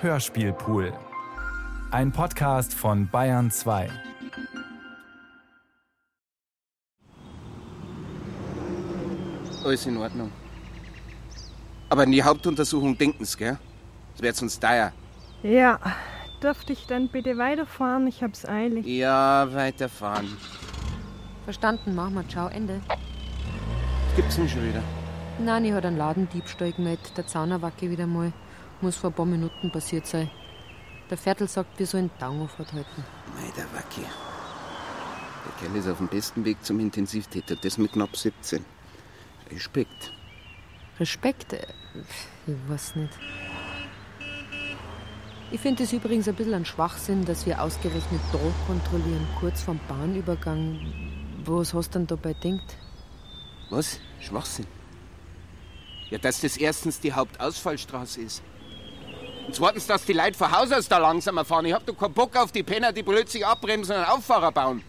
Hörspielpool. Ein Podcast von Bayern 2. Alles in Ordnung. Aber an die Hauptuntersuchung denken Sie, gell? Das wird uns teuer. Ja, dürfte ich dann bitte weiterfahren? Ich hab's eilig. Ja, weiterfahren. Verstanden, machen wir. Ciao, Ende. Gibt's denn schon wieder? Nein, ich hat einen Ladendiebstahl gemeldet. Der Zaunerwacke wieder mal. Muss vor ein paar Minuten passiert sein. Der Viertel sagt, wir sollen Dauerhof halten. Mei, der Wacki. Der Kerl ist auf dem besten Weg zum Intensivtäter. Das mit knapp 17. Respekt. Respekt? äh, Ich weiß nicht. Ich finde es übrigens ein bisschen ein Schwachsinn, dass wir ausgerechnet da kontrollieren, kurz vorm Bahnübergang. Was hast du denn dabei denkt? Was? Schwachsinn. Ja, dass das erstens die Hauptausfallstraße ist. Und zweitens, dass die Leute von Haus aus da langsamer fahren. Ich hab doch keinen Bock auf die Penner, die plötzlich abbremsen und einen Auffahrer bauen.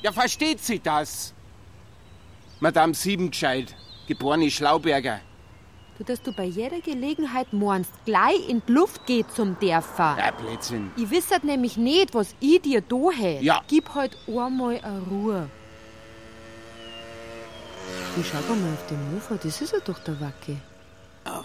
Ja, versteht sie das? Madame Siebengescheit, geborene Schlauberger. Du, dass du bei jeder Gelegenheit meinst, gleich in die Luft geht zum Dörfer. Ja, Blödsinn. Ich wisset nämlich nicht, was ich dir da hätt. Ja. Gib halt einmal eine Ruhe. Ich schau doch mal auf den Mofa, das ist ja doch der Wacke. Aber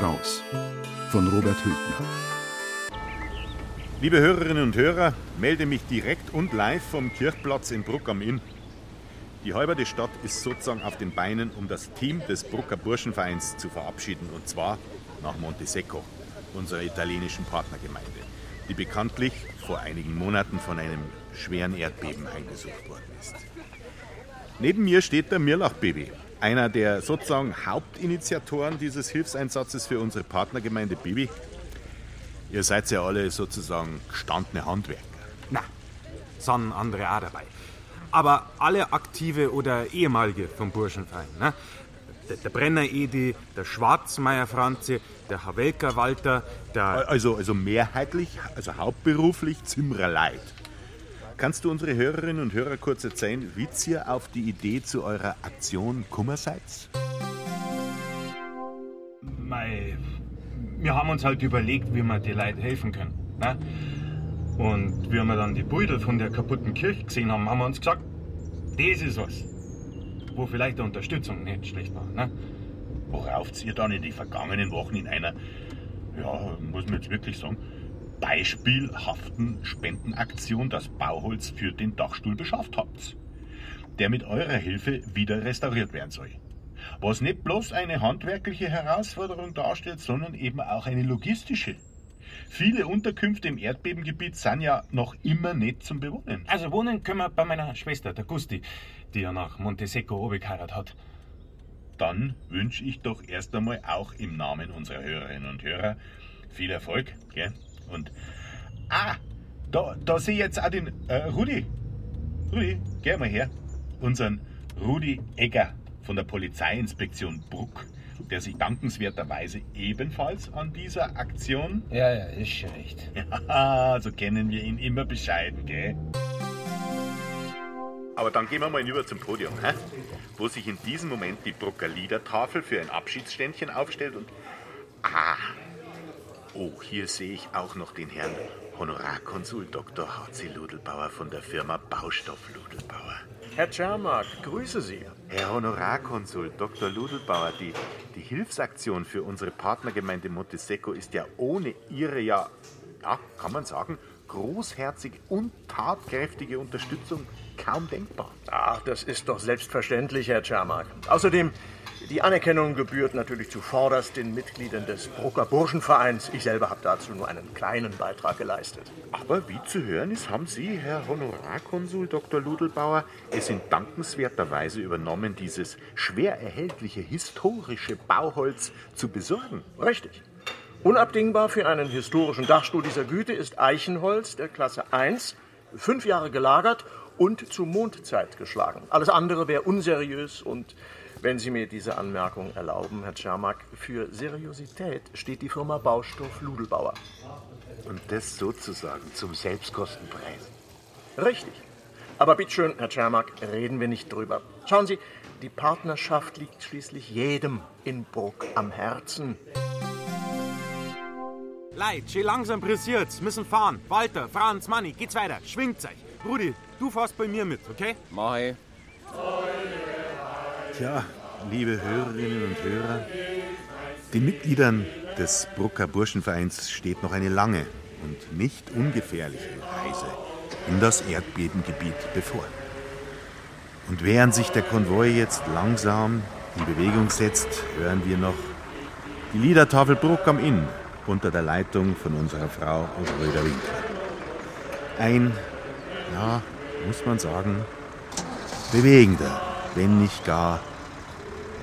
Raus. Von Robert Hültner. Liebe Hörerinnen und Hörer, melde mich direkt und live vom Kirchplatz in Bruck am Inn. Die halbe Stadt ist sozusagen auf den Beinen, um das Team des Brucker Burschenvereins zu verabschieden, und zwar nach Montesecco, unserer italienischen Partnergemeinde, die bekanntlich vor einigen Monaten von einem schweren Erdbeben heimgesucht worden ist. Neben mir steht der Mirlach-Baby, einer der sozusagen Hauptinitiatoren dieses Hilfseinsatzes für unsere Partnergemeinde Baby. Ihr seid ja alle sozusagen gestandene Handwerker. Na, sind andere auch dabei. Aber alle aktive oder ehemalige vom Burschenverein. Ne? Der, der Brenner Edi, der Schwarzmeier Franzi, der Havelka Walter, der. Also, also mehrheitlich, also hauptberuflich Zimmerleid. Kannst du unsere Hörerinnen und Hörer kurz erzählen, wie ihr auf die Idee zu eurer Aktion Kummer seid? Mei, wir haben uns halt überlegt, wie wir die Leute helfen können. Ne? Und wie wir dann die Bilder von der kaputten Kirche gesehen haben, haben wir uns gesagt, das ist was, wo vielleicht eine Unterstützung nicht schlecht war. Ne? Worauf ihr dann in die vergangenen Wochen in einer, ja, muss man jetzt wirklich sagen, beispielhaften Spendenaktion das Bauholz für den Dachstuhl beschafft habt, der mit eurer Hilfe wieder restauriert werden soll. Was nicht bloß eine handwerkliche Herausforderung darstellt, sondern eben auch eine logistische. Viele Unterkünfte im Erdbebengebiet sind ja noch immer nicht zum Bewohnen. Also wohnen können wir bei meiner Schwester, der Gusti, die ja nach Montesecco oben geheiratet hat. Dann wünsche ich doch erst einmal auch im Namen unserer Hörerinnen und Hörer viel Erfolg. Gell? Und ah, da, da sehe ich jetzt auch den äh, Rudi. Rudi, geh mal her. Unseren Rudi Egger von der Polizeiinspektion Bruck, der sich dankenswerterweise ebenfalls an dieser Aktion. Ja, ja, ist schon recht. Ja, so kennen wir ihn immer bescheiden, gell? Aber dann gehen wir mal hinüber zum Podium, hä? wo sich in diesem Moment die Brucker Liedertafel für ein Abschiedsständchen aufstellt und. Ah! Oh, hier sehe ich auch noch den Herrn Honorarkonsul Dr. H.C. Ludelbauer von der Firma Baustoff Ludelbauer. Herr Czermak, grüße Sie. Herr Honorarkonsul Dr. Ludelbauer, die, die Hilfsaktion für unsere Partnergemeinde Montesecco ist ja ohne Ihre ja ja, kann man sagen, großherzige und tatkräftige Unterstützung kaum denkbar. Ach, das ist doch selbstverständlich, Herr Czermak. Außerdem, die Anerkennung gebührt natürlich zuvorderst den Mitgliedern des Brucker Burschenvereins. Ich selber habe dazu nur einen kleinen Beitrag geleistet. Aber wie zu hören ist, haben Sie, Herr Honorarkonsul Dr. Ludelbauer, es in dankenswerter Weise übernommen, dieses schwer erhältliche historische Bauholz zu besorgen. Richtig. Unabdingbar für einen historischen Dachstuhl dieser Güte ist Eichenholz der Klasse 1, fünf Jahre gelagert und zur Mondzeit geschlagen. Alles andere wäre unseriös und wenn Sie mir diese Anmerkung erlauben, Herr Czermak, für Seriosität steht die Firma Baustoff Ludelbauer. Und das sozusagen zum Selbstkostenpreis. Richtig. Aber bitteschön, Herr Czermak, reden wir nicht drüber. Schauen Sie, die Partnerschaft liegt schließlich jedem in Bruck am Herzen. Leid, schön langsam pressiert's. Müssen fahren. Walter, Franz, Manni, geht's weiter. Schwingt's euch. Rudi, du fährst bei mir mit, okay? Mach ich. Tja, liebe Hörerinnen und Hörer, den Mitgliedern des Brucker Burschenvereins steht noch eine lange und nicht ungefährliche Reise in das Erdbebengebiet bevor. Und während sich der Konvoi jetzt langsam in Bewegung setzt, hören wir noch die Liedertafel Bruck am Inn unter der Leitung von unserer Frau Röder Winkler. Ein, ja, muss man sagen, bewegender, wenn nicht gar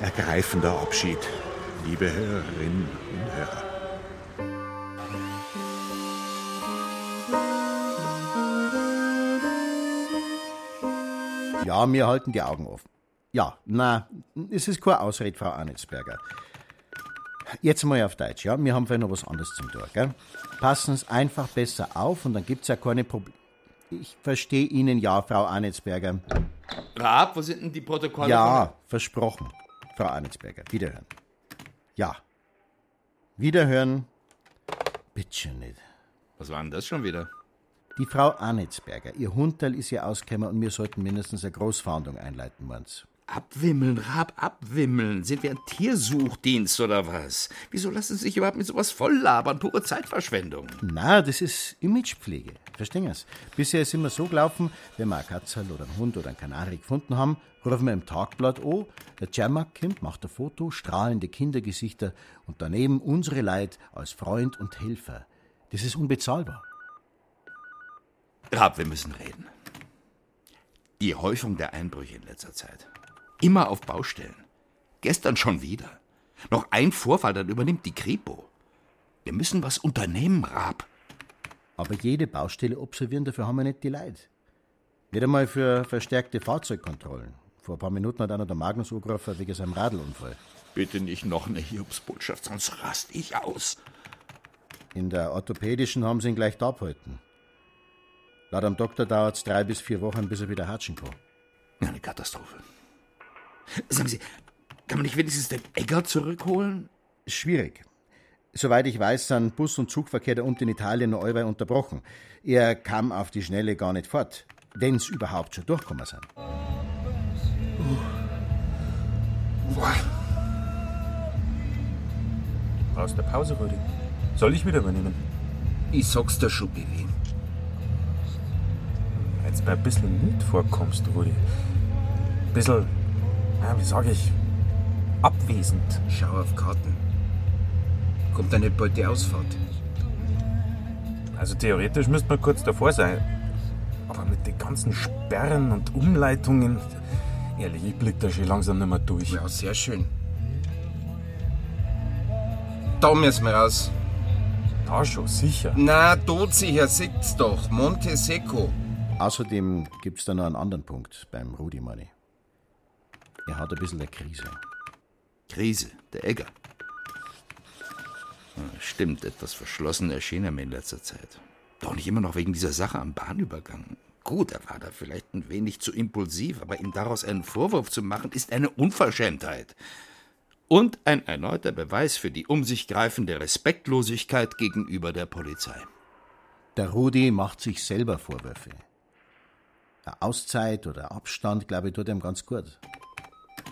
ergreifender Abschied, liebe Hörerinnen und Hörer. Ja, wir halten die Augen offen. Ja, na, es ist keine Ausrede, Frau Arnitzberger. Jetzt mal auf Deutsch, ja? Wir haben vielleicht noch was anderes zum Tun, gell? Passen Sie einfach besser auf und dann gibt's ja keine Probleme. Ich verstehe Ihnen ja, Frau Arnitzberger. Raab, wo sind denn die Protokolle? Ja, versprochen, Frau Arnitzberger. Wiederhören. Ja. Wiederhören. Bitte nicht. Was war denn das schon wieder? Die Frau Arnitzberger, ihr Hundteil ist ja ausgekommen und wir sollten mindestens eine Großfahndung einleiten, meinst Abwimmeln, Rab, abwimmeln. Sind wir ein Tiersuchdienst oder was? Wieso lassen Sie sich überhaupt mit sowas volllabern? Pure Zeitverschwendung. Na, das ist Imagepflege. Verstehen Sie's? Bisher ist immer so gelaufen, wenn wir ein Katzel oder einen Hund oder einen Kanari gefunden haben, rufen wir im Tagblatt an, der Jammer kommt, macht ein Foto, strahlende Kindergesichter und daneben unsere Leid als Freund und Helfer. Das ist unbezahlbar. Rab, wir müssen reden. Die Häufung der Einbrüche in letzter Zeit. Immer auf Baustellen. Gestern schon wieder. Noch ein Vorfall, dann übernimmt die Kripo. Wir müssen was unternehmen, Raab. Aber jede Baustelle observieren, dafür haben wir nicht die Leute. Nicht einmal für verstärkte Fahrzeugkontrollen. Vor ein paar Minuten hat einer der Magnus angerufen wegen seinem Radlunfall. Bitte nicht noch eine Hiobsbotschaft, sonst rast ich aus. In der orthopädischen haben sie ihn gleich da abgehalten. Laut dem Doktor dauert es drei bis vier Wochen, bis er wieder hatschen kann. Eine Katastrophe. Sagen Sie, kann man nicht wenigstens den Egger zurückholen? Schwierig. Soweit ich weiß, sind Bus- und Zugverkehr da unten in Italien nur allweil unterbrochen. Er kam auf die Schnelle gar nicht fort, wenn's überhaupt schon durchgekommen sind. Brauchst du Pause, Rudi? Soll ich wieder übernehmen? Ich sag's dir schon, Billy. Jetzt bei ein bisschen Mut vorkommst, Rudi. Ein bisschen, ja, wie sag ich, abwesend. Schau auf Karten. Kommt da nicht bald die Ausfahrt? Also theoretisch müsste man kurz davor sein. Aber mit den ganzen Sperren und Umleitungen, ehrlich, ich blick da schon langsam nicht mehr durch. Ja, sehr schön. Da müssen wir raus. Da schon, sicher. Na, dort sicher, sieht's doch. Monte Seco. Außerdem gibt's da noch einen anderen Punkt beim Rudi Money. Er hat ein bisschen eine Krise. Krise, der Egger. Hm, Stimmt, etwas verschlossen erschien er mir in letzter Zeit. Doch nicht immer noch wegen dieser Sache am Bahnübergang. Gut, er war da vielleicht ein wenig zu impulsiv, aber ihm daraus einen Vorwurf zu machen, ist eine Unverschämtheit. Und ein erneuter Beweis für die um sich greifende Respektlosigkeit gegenüber der Polizei. Der Rudi macht sich selber Vorwürfe. Eine Auszeit oder Abstand, glaube ich, tut ihm ganz gut.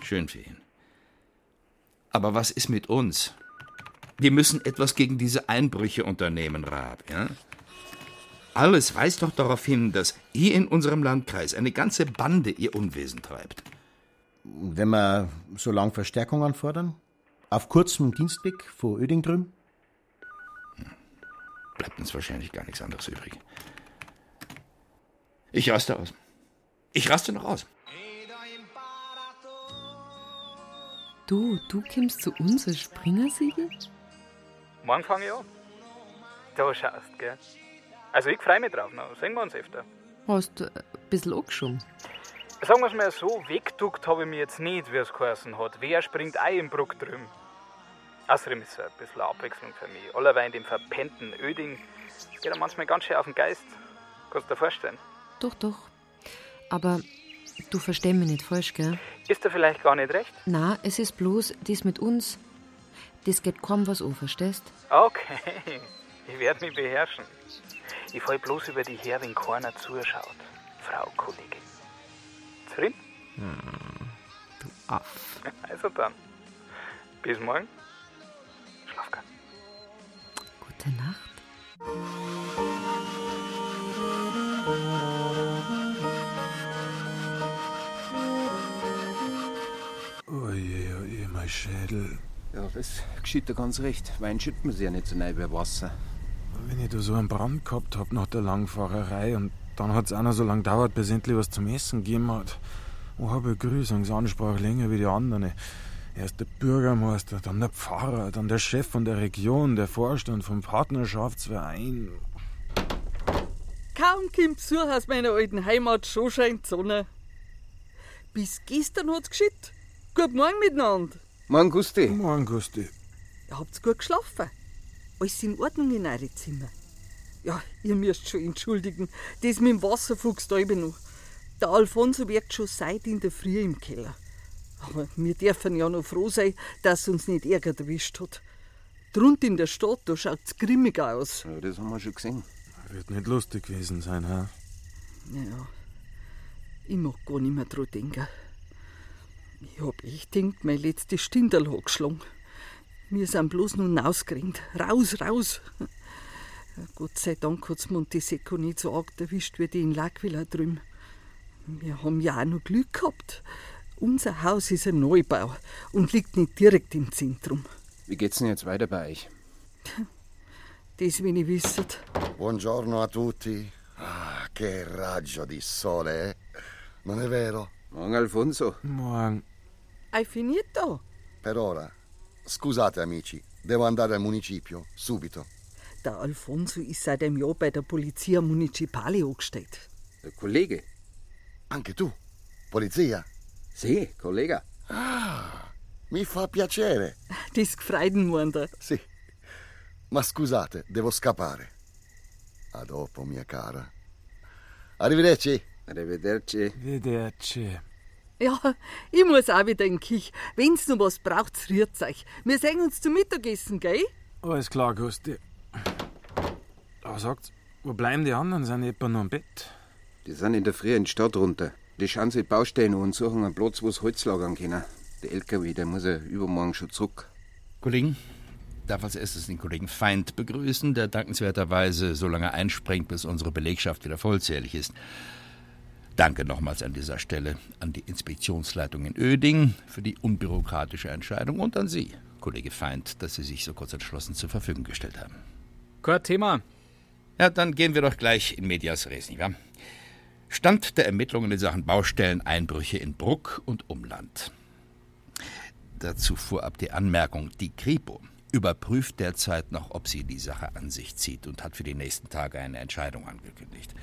Schön für ihn. Aber was ist mit uns? Wir müssen etwas gegen diese Einbrüche unternehmen, Raab. Ja? Alles weist doch darauf hin, dass hier in unserem Landkreis eine ganze Bande ihr Unwesen treibt. Wenn wir so lang Verstärkung anfordern? Auf kurzem Dienstweg vor Öding drüben? Bleibt uns wahrscheinlich gar nichts anderes übrig. Ich raste aus. Ich raste noch aus. Du, du kommst zu uns als Springersiegel? Morgen fange ich an. Da schaust, gell? Also ich freue mich drauf, noch. sehen wir uns öfter. Hast du ein bisschen angeschoben? Sagen wir es mal so, weggeduckt habe ich mich jetzt nicht, wie es geheißen hat. Wer springt auch im Bruck drüben? Außerdem ist es ein bisschen Abwechslung für mich. Allerweil in dem verpennten Öding geht er manchmal ganz schön auf den Geist. Kannst du dir vorstellen? Doch, doch. Aber du verstehst mich nicht falsch, gell? Ist dir vielleicht gar nicht recht? Na, es ist bloß, das mit uns, das geht kaum was an, verstehst? Okay, ich werde mich beherrschen. Ich fall bloß über die her, wenn keiner zuschaut. Frau Kollegin. Zufrieden? du Aff. Also dann. Bis morgen. Schlaf gut. Gute Nacht. Schädel. Ja, das geschieht dir ganz recht. Wein schüttet man sich ja nicht so nah über Wasser. Wenn ich da so einen Brand gehabt hab nach der Langfahrerei und dann hat's auch noch so lange gedauert, bis endlich was zum Essen gegeben hat. Wo habe ich Grüßungsansprache länger wie die anderen. Erst der Bürgermeister, dann der Pfarrer, dann der Chef von der Region, der Vorstand vom Partnerschaftsverein. Kaum kommt Besuch aus meiner alten Heimat, schon scheint die Sonne. Bis gestern hat's geschüttet. Guten Morgen miteinander. Morgen, Gusti. Morgen, Gusti. Ihr habt's gut geschlafen. Alles in Ordnung in eure Zimmer. Ja, ihr müsst schon entschuldigen. Das mit dem Wasserfuchs da eben noch. Der Alfonso wirkt schon seit in der Früh im Keller. Aber wir dürfen ja noch froh sein, dass uns nicht Ärger erwischt hat. Drunten in der Stadt, da schaut's grimmig aus. Ja, das haben wir schon gesehen. Wird nicht lustig gewesen sein, hä? Ja, ich mag gar nicht mehr dran denken. Ich hab echt gedacht, mein letztes Stindel hat geschlagen. Wir sind bloß nun rausgerannt. Raus, raus. Gott sei Dank hat's Montesecco nicht so arg erwischt wie die in L'Aquila drüben. Wir haben ja auch noch Glück gehabt. Unser Haus ist ein Neubau und liegt nicht direkt im Zentrum. Wie geht's denn jetzt weiter bei euch? Das, wenn ich wisset. Buongiorno a tutti. Ah, che raggio di sole, eh? Non è vero? Morgen, Alfonso. Morgen. Hai finito? Per ora. Scusate, amici, devo andare al municipio, subito. Der Alfonso ist seit einem Jahr bei der Polizia Municipale angestellt. Der Kollege? Anche tu? Polizia? Sì, collega. Ah, mi fa piacere. Das gefreut ihn, meint er. Sì. Ma scusate, devo scappare. A dopo, mia cara. Arrivederci. Arrivederci. Arrivederci. Ja, ich muss auch wieder in die Kich. Wenn's noch was braucht, rührt's euch. Wir sehen uns zum Mittagessen, gell? Alles klar, Gusti. Aber sagt's, wo bleiben die anderen? Sind etwa noch im Bett? Die sind in der Früh in die Stadt runter. Die schauen sich die Baustellen an und suchen einen Platz, wo sie Holz lagern können. Der LKW, der muss ja übermorgen schon zurück. Kollegen, darf als erstes den Kollegen Feind begrüßen, der dankenswerterweise so lange einspringt, bis unsere Belegschaft wieder vollzählig ist. Danke nochmals an dieser Stelle an die Inspektionsleitung in Öding für die unbürokratische Entscheidung und an Sie, Kollege Feind, dass Sie sich so kurz entschlossen zur Verfügung gestellt haben. Kein Thema. Ja, dann gehen wir doch gleich in Medias Res, nicht wahr? Stand der Ermittlungen in Sachen Baustelleneinbrüche in Bruck und Umland. Dazu vorab die Anmerkung, die Kripo überprüft derzeit noch, ob sie die Sache an sich zieht und hat für die nächsten Tage eine Entscheidung angekündigt.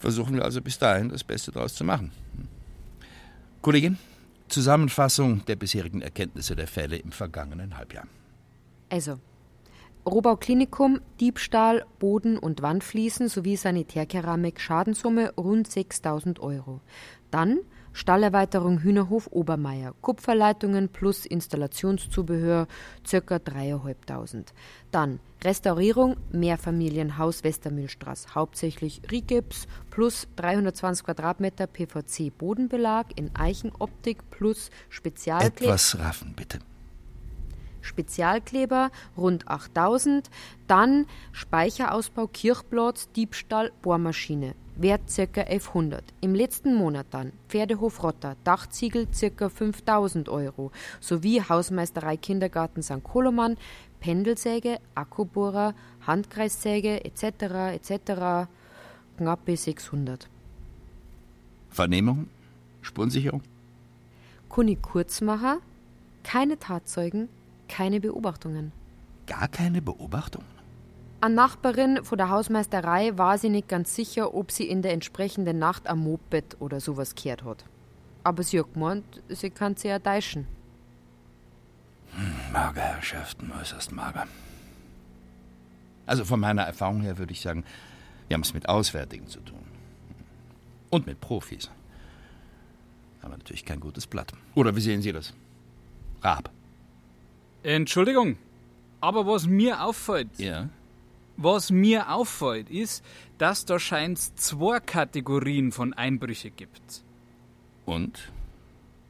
Versuchen wir also bis dahin das Beste daraus zu machen. Kollegin, Zusammenfassung der bisherigen Erkenntnisse der Fälle im vergangenen Halbjahr. Also, Rohbau Klinikum, Diebstahl, Boden- und Wandfliesen sowie Sanitärkeramik, Schadenssumme rund 6000 Euro. Dann Stallerweiterung Hühnerhof Obermeier, Kupferleitungen plus Installationszubehör ca. 3.500. Dann Restaurierung Mehrfamilienhaus Westermühlstraße, hauptsächlich Rigips plus 320 Quadratmeter PVC Bodenbelag in Eichenoptik plus Spezialkleber. Etwas raffen, bitte. Spezialkleber rund 8000, dann Speicherausbau Kirchplatz, Diebstahl, Bohrmaschine. Wert ca. 1100. Im letzten Monat dann Pferdehof Rotter, Dachziegel ca. 5000 Euro, sowie Hausmeisterei Kindergarten St. Koloman, Pendelsäge, Akkubohrer, Handkreissäge etc. etc. knappe 600. Vernehmung? Spurensicherung? Kuni Kurzmacher, keine Tatzeugen, keine Beobachtungen. Gar keine Beobachtung? Eine Nachbarin von der Hausmeisterei war sie nicht ganz sicher, ob sie in der entsprechenden Nacht am Moped oder sowas gehört hat. Aber sie hat gemeint, sie kann sie ja täuschen. Hm, mager, Herrschaften, äußerst mager. Also von meiner Erfahrung her würde ich sagen, wir haben es mit Auswärtigen zu tun. Und mit Profis. Aber natürlich kein gutes Blatt. Oder wie sehen Sie das? Raab. Entschuldigung, aber was mir auffällt. Ja. Was mir auffällt, ist, dass da scheint zwei Kategorien von Einbrüche gibt. Und?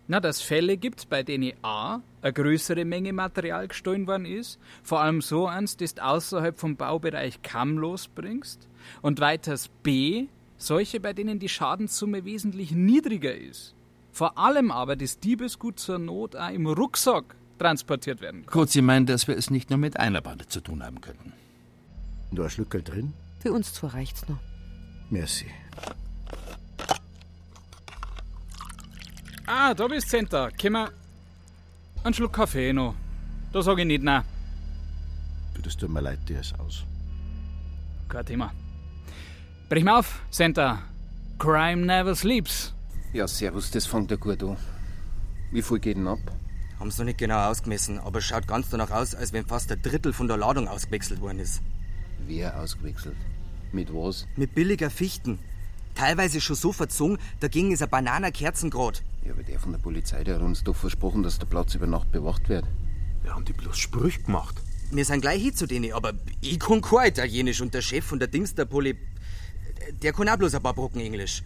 Na, dass Fälle gibt, bei denen A, eine größere Menge Material gestohlen worden ist, vor allem so eins, das du außerhalb vom Baubereich kaum losbringst, und weiters B, solche, bei denen die Schadenssumme wesentlich niedriger ist. Vor allem aber das Diebesgut zur Not auch im Rucksack transportiert werden kann. Kurz, Sie meinen, dass wir es nicht nur mit einer Bande zu tun haben könnten. Du hast Schlückel drin? Für uns zwei reicht's noch. Merci. Ah, da bist du, Center. Können wir einen Schluck Kaffee noch? Da sag ich nicht nein. Du, das tut mir leid, dir ist aus. Kein Thema. Brich mal auf, Center. Crime never sleeps. Ja, servus, das fängt ja gut an. Wie viel geht denn ab? Haben sie noch nicht genau ausgemessen, aber es schaut ganz danach aus, als wenn fast ein Drittel von der Ladung ausgewechselt worden ist. Wer ausgewechselt? Mit was? Mit billiger Fichten. Teilweise schon so verzogen, dagegen ist ein Bananenkerzengrad. Ja, aber der von der Polizei, der hat uns doch versprochen, dass der Platz über Nacht bewacht wird. Wir haben die bloß Sprüche gemacht. Wir sind gleich hin zu denen, aber ich kann kein Italienisch und der Chef von der Dings der Poli... Der kann auch bloß ein paar Brocken Englisch.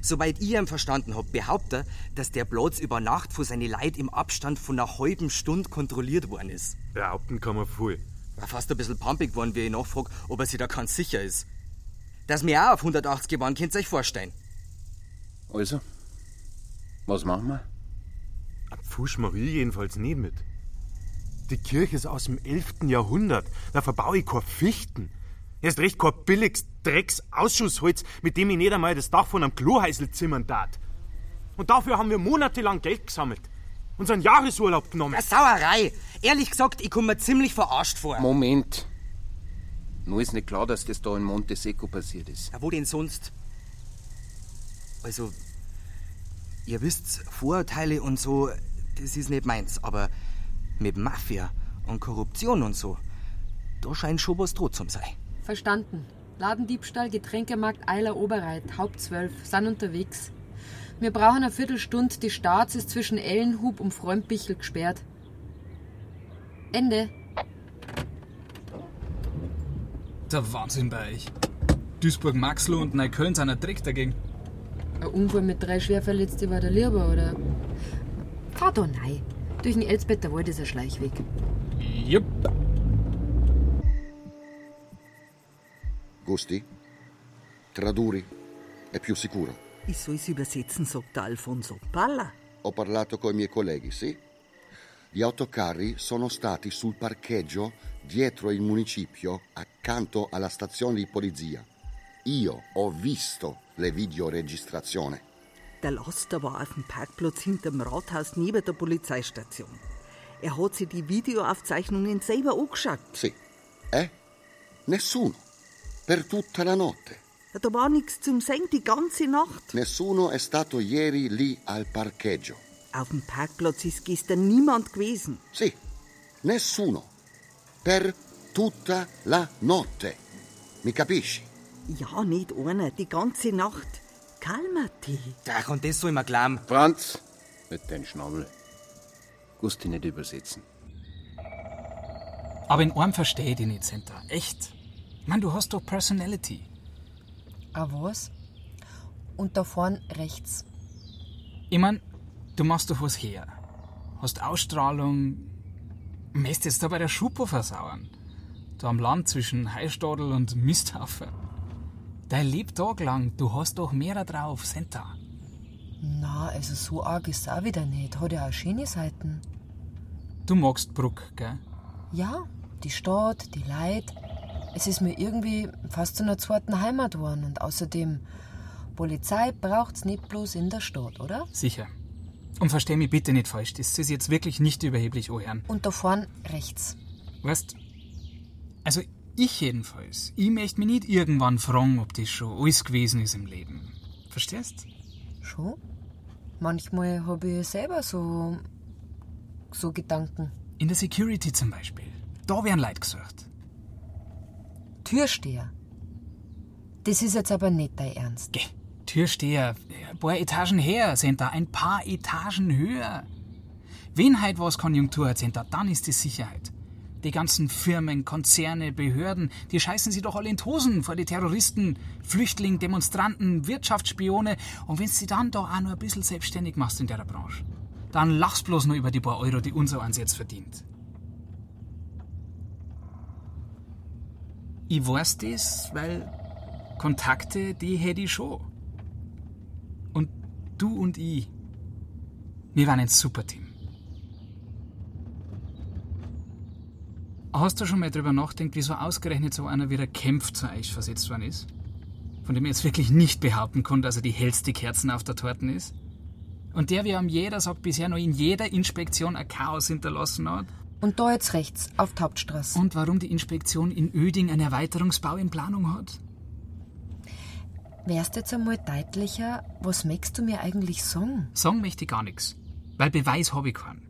Soweit ich ihn verstanden hab, behauptet er, dass der Platz über Nacht von seinen Leid im Abstand von einer halben Stunde kontrolliert worden ist. Behaupten kann man viel. War fast ein bisschen pumpig geworden, wie ich nachfrag, ob er sich da ganz sicher ist. Dass wir auch auf 180 waren, könnt ihr euch vorstellen. Also, was machen wir? Pfusch Marie jedenfalls nicht mit. Die Kirche ist aus dem 11. Jahrhundert. Da verbaue ich keine Fichten. Erst recht kein billiges Drecks-Ausschussholz, mit dem ich nicht einmal das Dach von einem Klohäusl zimmern tat. Und dafür haben wir monatelang Geld gesammelt. Unseren Jahresurlaub genommen. Eine Sauerei. Ehrlich gesagt, ich komme mir ziemlich verarscht vor. Moment. Nur ist nicht klar, dass das da in Monte Seco passiert ist. Ja, wo denn sonst? Also, ihr wisst, Vorurteile und so, das ist nicht meins, aber mit Mafia und Korruption und so, da scheint schon was droht zum sein. Verstanden. Ladendiebstahl, Getränkemarkt Eiler Oberreit, Haupt 12, sind unterwegs. Wir brauchen eine Viertelstunde, die Starts ist zwischen Ellenhub und Freundbichel gesperrt. Ende. Der Wahnsinn bei euch. Duisburg-Maxloh und Neukölln sind ein Dreck dagegen. Ein Unfall mit drei Schwerverletzten war der lieber, oder? Fahr da rein. Durch den Elsbetter Wald ist ein Schleichweg. Jupp. Gusti? Traduri? È più sicuro? Ich soll's übersetzen, sagt Alfonso. Palla. Ho parlato con i miei colleghi, sì? Gli autocarri sono stati sul parcheggio dietro il municipio, accanto alla stazione di polizia. Io ho visto le videoregistrazioni. Der Laster war auf dem Parkplatz hinterm Rathaus neben der Polizeistation. Er hat sich die Videoaufzeichnungen selber angeschaut. Sì. Eh? Nessuno. Per tutta la notte. Da war nichts zum Sehen die ganze Nacht. Nessuno è stato ieri lì al parcheggio. Auf dem Parkplatz ist gestern niemand gewesen. Sì. Nessuno. Per tutta la notte. Mi capisci? Ja, nicht einer, die ganze Nacht. Kalmati. Ach, und das soll man glauben. Franz, mit den Schnabel. Gusti nicht übersetzen. Aber in einem verstehe ich dich nicht, Center. Echt. Mann, du hast doch Personality. Ah, was? Und da vorn rechts. Ich mein, du machst doch was her. Hast Ausstrahlung, Mäst jetzt da bei der Schupo versauern. Da am Land zwischen Heistadel und Misthaufen. Dein Lebtag lang, du hast doch mehr drauf, Senta. Na, also so arg ist es auch wieder nicht. Hat ja auch schöne Seiten. Du magst Bruck, gell? Ja, die Stadt, die Leid. Es ist mir irgendwie fast zu einer zweiten Heimat geworden. Und außerdem, Polizei braucht's nicht bloß in der Stadt, oder? Sicher. Und versteh mich bitte nicht falsch, das ist jetzt wirklich nicht überheblich, oh Herrn. Und da vorn rechts. Weißt, also ich jedenfalls, ich möchte mich nicht irgendwann fragen, ob das schon alles gewesen ist im Leben. Verstehst? Schon? Manchmal habe ich selber so. so Gedanken. In der Security zum Beispiel. Da werden Leute gesucht. Türsteher. Das ist jetzt aber nicht dein Ernst. Geh. Türsteher, ein paar Etagen her sind da, ein paar Etagen höher. Wenn halt was Konjunktur hat, sind da, dann ist die Sicherheit. Die ganzen Firmen, Konzerne, Behörden, die scheißen sie doch alle in Hosen vor die Terroristen, Flüchtlinge, Demonstranten, Wirtschaftsspione. Und wenn sie dann da auch noch ein bisschen selbstständig machst in der Branche, dann lachst bloß nur über die paar Euro, die unser eins jetzt verdient. Ich weiß das, weil Kontakte, die hätte ich schon. Und du und ich, wir waren ein super Team. Hast du schon mal drüber nachgedacht, wieso ausgerechnet so einer wie der Kempf zu euch versetzt worden ist? Von dem ich jetzt wirklich nicht behaupten kann, dass er die hellste Kerzen auf der Torten ist? Und der, wie am jeder sagt, bisher noch in jeder Inspektion ein Chaos hinterlassen hat? Und da jetzt rechts, auf die Hauptstraße. Und warum die Inspektion in Öding einen Erweiterungsbau in Planung hat? Wärst jetzt einmal deutlicher, was möchtest du mir eigentlich sagen? Sagen möchte ich gar nichts, weil Beweis habe ich keinen.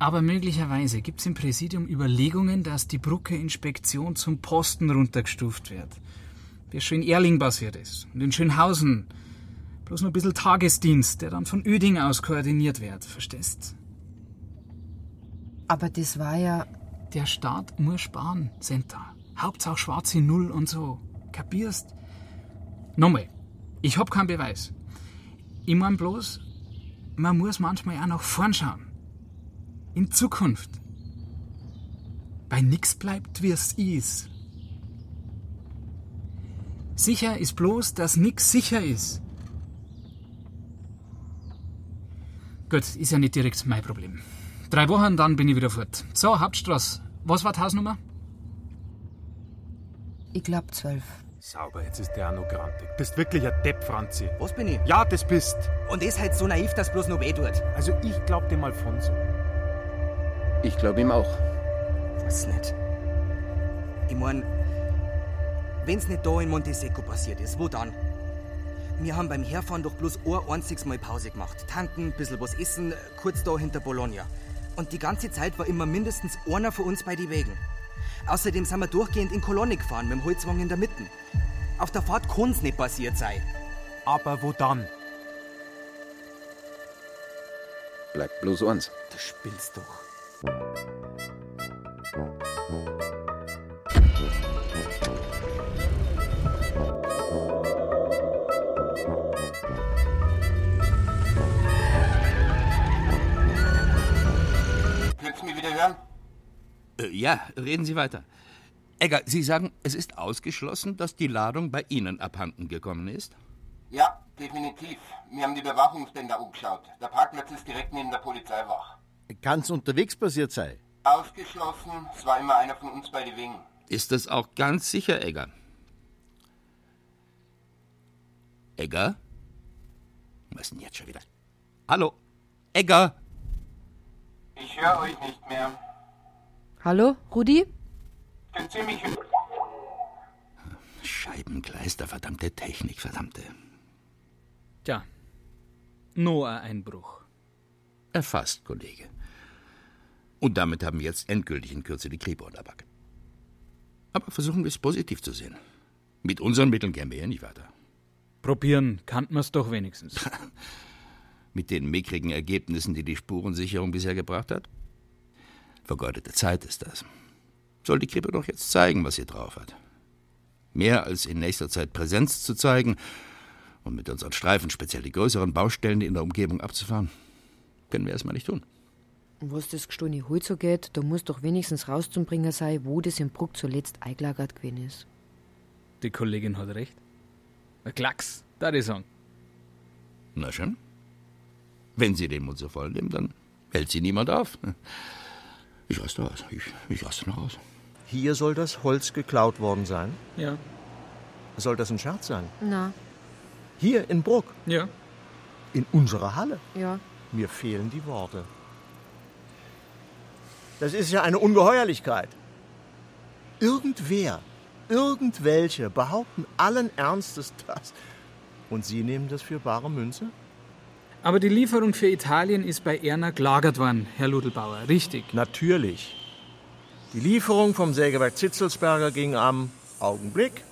Aber möglicherweise gibt es im Präsidium Überlegungen, dass die Brucke-Inspektion zum Posten runtergestuft wird. Wie schon in Erling passiert ist und in Schönhausen. Bloß noch ein bisschen Tagesdienst, der dann von Öding aus koordiniert wird, verstehst? Aber das war ja. Der Staat muss sparen, Senta. Hauptsache schwarze Null und so. Kapierst? Nochmal, ich hab keinen Beweis. Ich mein bloß, man muss manchmal auch nach vorn schauen. In Zukunft. Bei nix bleibt, wie es ist. Sicher ist bloß, dass nix sicher ist. Gut, ist ja nicht direkt mein Problem. Drei Wochen, dann bin ich wieder fort. So, Hauptstraße. Was war die Hausnummer? Ich glaub zwölf. Sauber, jetzt ist der auch noch grantig. Bist wirklich ein Depp, Franzi. Was bin ich? Ja, das bist. Und ist halt so naiv, dass bloß noch weh tut. Also ich glaub dem Alfonso. Ich glaub ihm auch. Was nicht? Ich mein, wenn's nicht da in Monteseco passiert ist, wo dann? Wir haben beim Herfahren doch bloß ein einziges Mal Pause gemacht. Tanken, bisschen was essen, kurz da hinter Bologna. Und die ganze Zeit war immer mindestens einer von uns bei die Wegen. Außerdem sind wir durchgehend in Kolonne gefahren, mit dem Holzwagen in der Mitte. Auf der Fahrt kann's nicht passiert sein. Aber wo dann? Bleibt bloß eins. Du spinnst doch. Ja, reden Sie weiter. Egger, Sie sagen, es ist ausgeschlossen, dass die Ladung bei Ihnen abhanden gekommen ist? Ja, definitiv. Wir haben die Überwachungsbänder umgeschaut. Der Parkplatz ist direkt neben der Polizeiwache. Kann's unterwegs passiert sein? Ausgeschlossen, es war immer einer von uns bei die Wingen. Ist das auch ganz sicher, Egger? Egger? Was ist denn jetzt schon wieder? Hallo? Egger? Ich höre euch nicht mehr. Hallo, Rudi? Scheibenkleister, verdammte Technik, verdammte. Tja, nur ein Einbruch. Erfasst, Kollege. Und damit haben wir jetzt endgültig in Kürze die Kripo unter Back. Aber versuchen wir es positiv zu sehen. Mit unseren Mitteln gehen wir ja nicht weiter. Probieren kannten wir es doch wenigstens. Mit den mickrigen Ergebnissen, die die Spurensicherung bisher gebracht hat? Vergeudete Zeit ist das. Soll die Kripo doch jetzt zeigen, was sie drauf hat. Mehr als in nächster Zeit Präsenz zu zeigen und mit unseren Streifen speziell die größeren Baustellen in der Umgebung abzufahren, können wir erstmal nicht tun. Und was das gestohlene Holz so geht, da muss doch wenigstens rauszubringen sein, wo das im Bruck zuletzt eingelagert gewesen ist. Die Kollegin hat recht. Ein Klacks, da ich sagen. Na schon. Wenn Sie den Mund so voll nehmen, dann hält Sie niemand auf. Ich da aus. Ich, ich lasse noch aus. Hier soll das Holz geklaut worden sein? Ja. Soll das ein Scherz sein? Na, Hier in Bruck? Ja. In unserer Halle? ja. Mir fehlen die Worte. Das ist ja eine Ungeheuerlichkeit. Irgendwer, irgendwelche behaupten allen Ernstes das. Und Sie nehmen das für bare Münze? Aber die Lieferung für Italien ist bei Erna gelagert worden, Herr Ludelbauer. Richtig. Natürlich. Die Lieferung vom Sägewerk Zitzelsberger ging am Augenblick.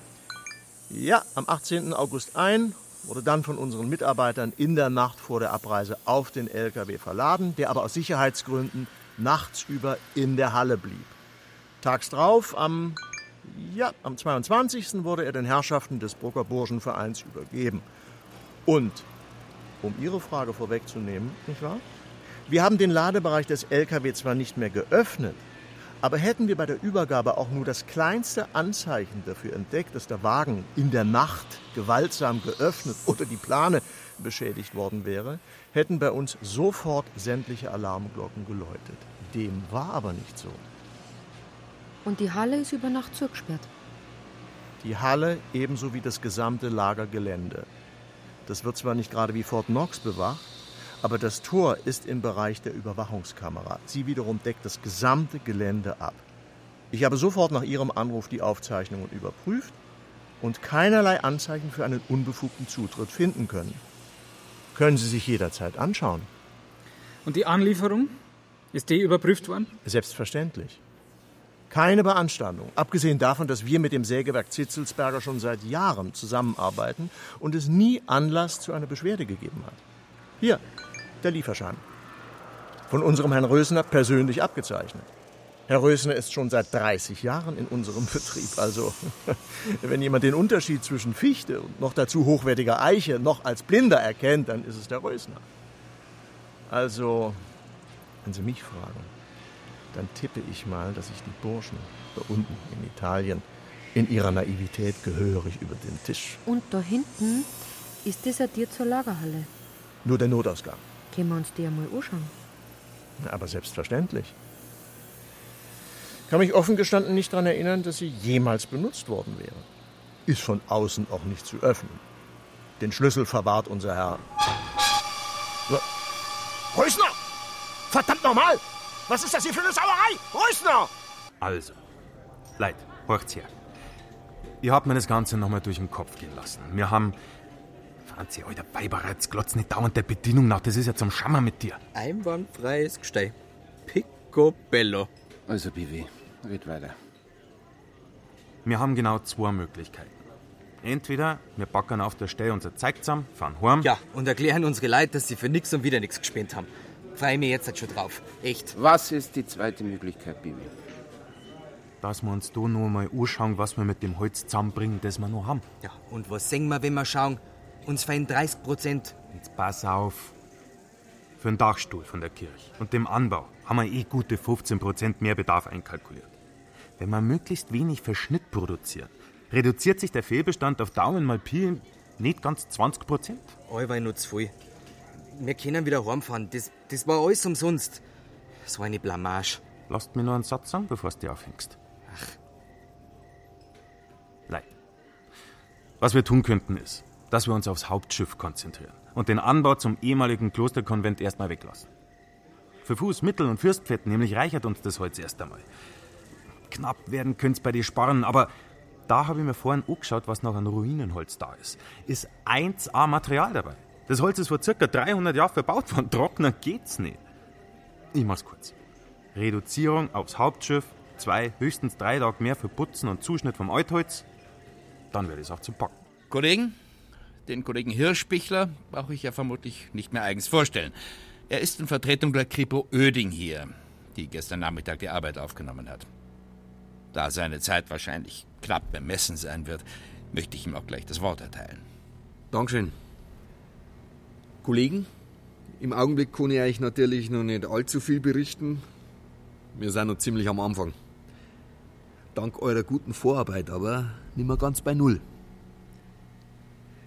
Ja, am 18. August ein, wurde dann von unseren Mitarbeitern in der Nacht vor der Abreise auf den LKW verladen, der aber aus Sicherheitsgründen nachts über in der Halle blieb. Tags drauf, am, ja, am 22. wurde er den Herrschaften des Brucker Burschenvereins übergeben. Und, um Ihre Frage vorwegzunehmen, nicht wahr? Wir haben den Ladebereich des LKW zwar nicht mehr geöffnet, aber hätten wir bei der Übergabe auch nur das kleinste Anzeichen dafür entdeckt, dass der Wagen in der Nacht gewaltsam geöffnet oder die Plane beschädigt worden wäre, hätten bei uns sofort sämtliche Alarmglocken geläutet. Dem war aber nicht so. Und die Halle ist über Nacht zugesperrt. Die Halle ebenso wie das gesamte Lagergelände. Das wird zwar nicht gerade wie Fort Knox bewacht, aber das Tor ist im Bereich der Überwachungskamera. Sie wiederum deckt das gesamte Gelände ab. Ich habe sofort nach Ihrem Anruf die Aufzeichnungen überprüft und keinerlei Anzeichen für einen unbefugten Zutritt finden können. Können Sie sich jederzeit anschauen. Und die Anlieferung? Ist die überprüft worden? Selbstverständlich. Keine Beanstandung, abgesehen davon, dass wir mit dem Sägewerk Zitzelsberger schon seit Jahren zusammenarbeiten und es nie Anlass zu einer Beschwerde gegeben hat. Hier, der Lieferschein. Von unserem Herrn Rösner persönlich abgezeichnet. Herr Rösner ist schon seit 30 Jahren in unserem Betrieb. Also, wenn jemand den Unterschied zwischen Fichte und noch dazu hochwertiger Eiche noch als Blinder erkennt, dann ist es der Rösner. Also, wenn Sie mich fragen, dann tippe ich mal, dass ich die Burschen da unten in Italien in ihrer Naivität gehörig über den Tisch. Und da hinten ist desertiert zur Lagerhalle. Nur der Notausgang. Können wir uns die einmal anschauen? Aber selbstverständlich. Kann mich offen gestanden nicht daran erinnern, dass sie jemals benutzt worden wäre. Ist von außen auch nicht zu öffnen. Den Schlüssel verwahrt unser Herr. So. Rösner! Verdammt nochmal! Was ist das hier für eine Sauerei? Rösner! Also, Leid, horcht's her. Ich hab mir das Ganze nochmal durch den Kopf gehen lassen. Wir haben. Franzi, alter Weiberreiz, glotz nicht dauernd der Bedienung nach, das ist ja zum Schammer mit dir. Einwandfreies Gestein. Picobello. Also, Bibi, red weiter. Wir haben genau zwei Möglichkeiten. Entweder wir packen auf der Stelle unser Zeug zusammen, fahren heim. Ja, und erklären unsere Leute, dass sie für nix und wieder nix gespendet haben. Freue mich jetzt halt schon drauf. Echt. Was ist die zweite Möglichkeit, Bibi? Dass wir uns da noch mal anschauen, was wir mit dem Holz zusammenbringen, das wir noch haben. Ja, und was sehen wir, wenn wir schauen? Uns fehlen 30 Prozent. Jetzt pass auf. Für den Dachstuhl von der Kirche und dem Anbau haben wir eh gute 15% mehr Bedarf einkalkuliert. Wenn man möglichst wenig Verschnitt produziert, reduziert sich der Fehlbestand auf Daumen mal Pi nicht ganz 20%. Allweil nur zu viel. Wir können wieder heimfahren. Das, das war alles umsonst. So eine Blamage. Lasst mir nur einen Satz sagen, bevor du dich aufhängst. Ach. Leid. Was wir tun könnten, ist, dass wir uns aufs Hauptschiff konzentrieren und den Anbau zum ehemaligen Klosterkonvent erstmal weglassen. Für Fuß, Mittel und Fürstpferd nämlich reichert uns das Holz erst einmal. Knapp werden können's bei dir sparen, aber da habe ich mir vorhin angeschaut, was noch an Ruinenholz da ist. Ist 1A Material dabei. Das Holz ist vor circa 300 Jahren verbaut worden. Trockener geht's nicht. Ich mach's kurz. Reduzierung aufs Hauptschiff, zwei, höchstens drei Tage mehr für Putzen und Zuschnitt vom Altholz. Dann werde ich auch zum Packen. Kollegen, den Kollegen Hirschbichler brauche ich ja vermutlich nicht mehr eigens vorstellen. Er ist in Vertretung der Kripo Oeding hier, die gestern Nachmittag die Arbeit aufgenommen hat. Da seine Zeit wahrscheinlich knapp bemessen sein wird, möchte ich ihm auch gleich das Wort erteilen. Dankeschön. Kollegen, Im Augenblick kann ich euch natürlich noch nicht allzu viel berichten. Wir sind noch ziemlich am Anfang. Dank eurer guten Vorarbeit aber nicht mehr ganz bei Null.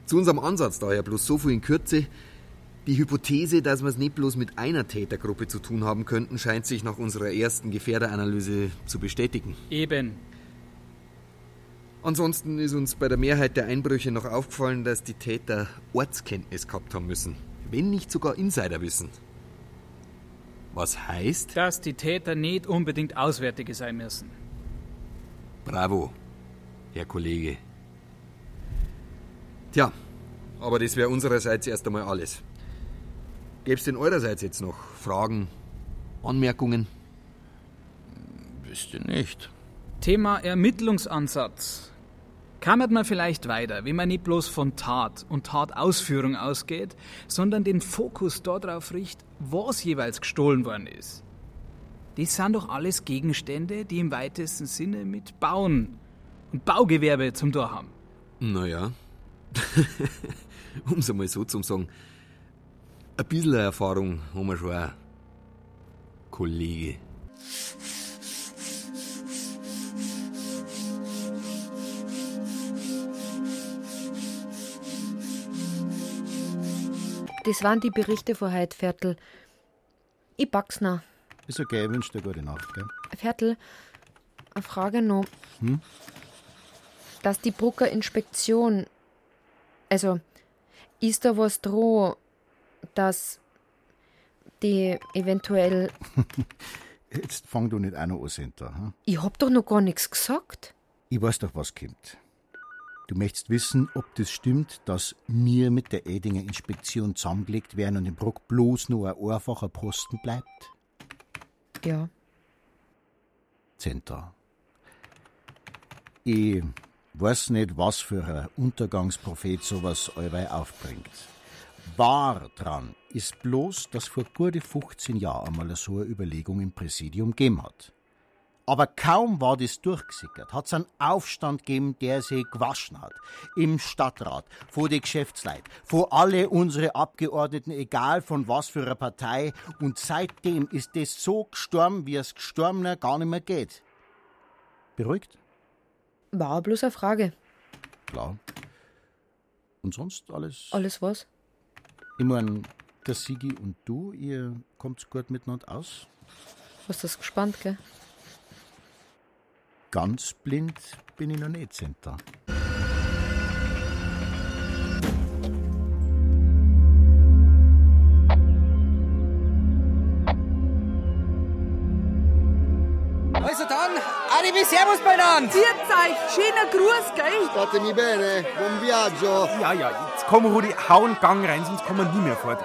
Zu unserem Ansatz daher bloß so viel in Kürze. Die Hypothese, dass wir es nicht bloß mit einer Tätergruppe zu tun haben könnten, scheint sich nach unserer ersten Gefährderanalyse zu bestätigen. Eben. Ansonsten ist uns bei der Mehrheit der Einbrüche noch aufgefallen, dass die Täter Ortskenntnis gehabt haben müssen. Wenn nicht sogar Insiderwissen. Was heißt? Dass die Täter nicht unbedingt Auswärtige sein müssen. Bravo, Herr Kollege. Tja, aber das wäre unsererseits erst einmal alles. Gäb's denn eurerseits jetzt noch Fragen, Anmerkungen? Wüsste nicht. Thema Ermittlungsansatz. Kammert man vielleicht weiter, wenn man nicht bloß von Tat und Tatausführung ausgeht, sondern den Fokus darauf richtet, was jeweils gestohlen worden ist. Das sind doch alles Gegenstände, die im weitesten Sinne mit Bauen und Baugewerbe zum Tor haben. Naja, um es einmal so zu sagen, ein bisschen Erfahrung haben wir schon auch. Kollege. Das waren die Berichte von heute, Viertel. Ich pack's noch. Ist okay, ich wünsche dir gute Nacht, gell? Viertel, eine Frage noch. Hm? Dass die Brucker Inspektion. Also, ist da was droh, dass die eventuell. Jetzt fang du nicht auch noch an, Senta. Hm? Ich hab doch noch gar nichts gesagt. Ich weiß doch, was kommt. Du möchtest wissen, ob das stimmt, dass mir mit der Edinger Inspektion zusammengelegt werden und im Bruck bloß nur ein einfacher Posten bleibt? Ja. Zenta. Ich weiß nicht, was für ein Untergangsprophet sowas allweil aufbringt. Wahr dran ist bloß, dass vor gute 15 Jahren einmal so eine Überlegung im Präsidium gegeben hat. Aber kaum war das durchgesickert, hat es einen Aufstand gegeben, der sich gewaschen hat. Im Stadtrat, vor die Geschäftsleit, vor alle unsere Abgeordneten, egal von was für einer Partei. Und seitdem ist das so gestorben, wie es Gestorbener gar nicht mehr geht. Beruhigt? War bloß eine Frage. Klar. Und sonst alles? Alles was? Ich mein, der Sigi und du, ihr kommt gut miteinander aus? Hast das gespannt, gell? Ganz blind bin ich noch nicht, Center. Also dann, Arrivi, Servus beieinander. Zieht euch, schöner Gruß, gell? Statemi bene, buon viaggio. Ja, ja, jetzt komm, Rudi, hau einen Gang rein, sonst kommen wir nie mehr fort.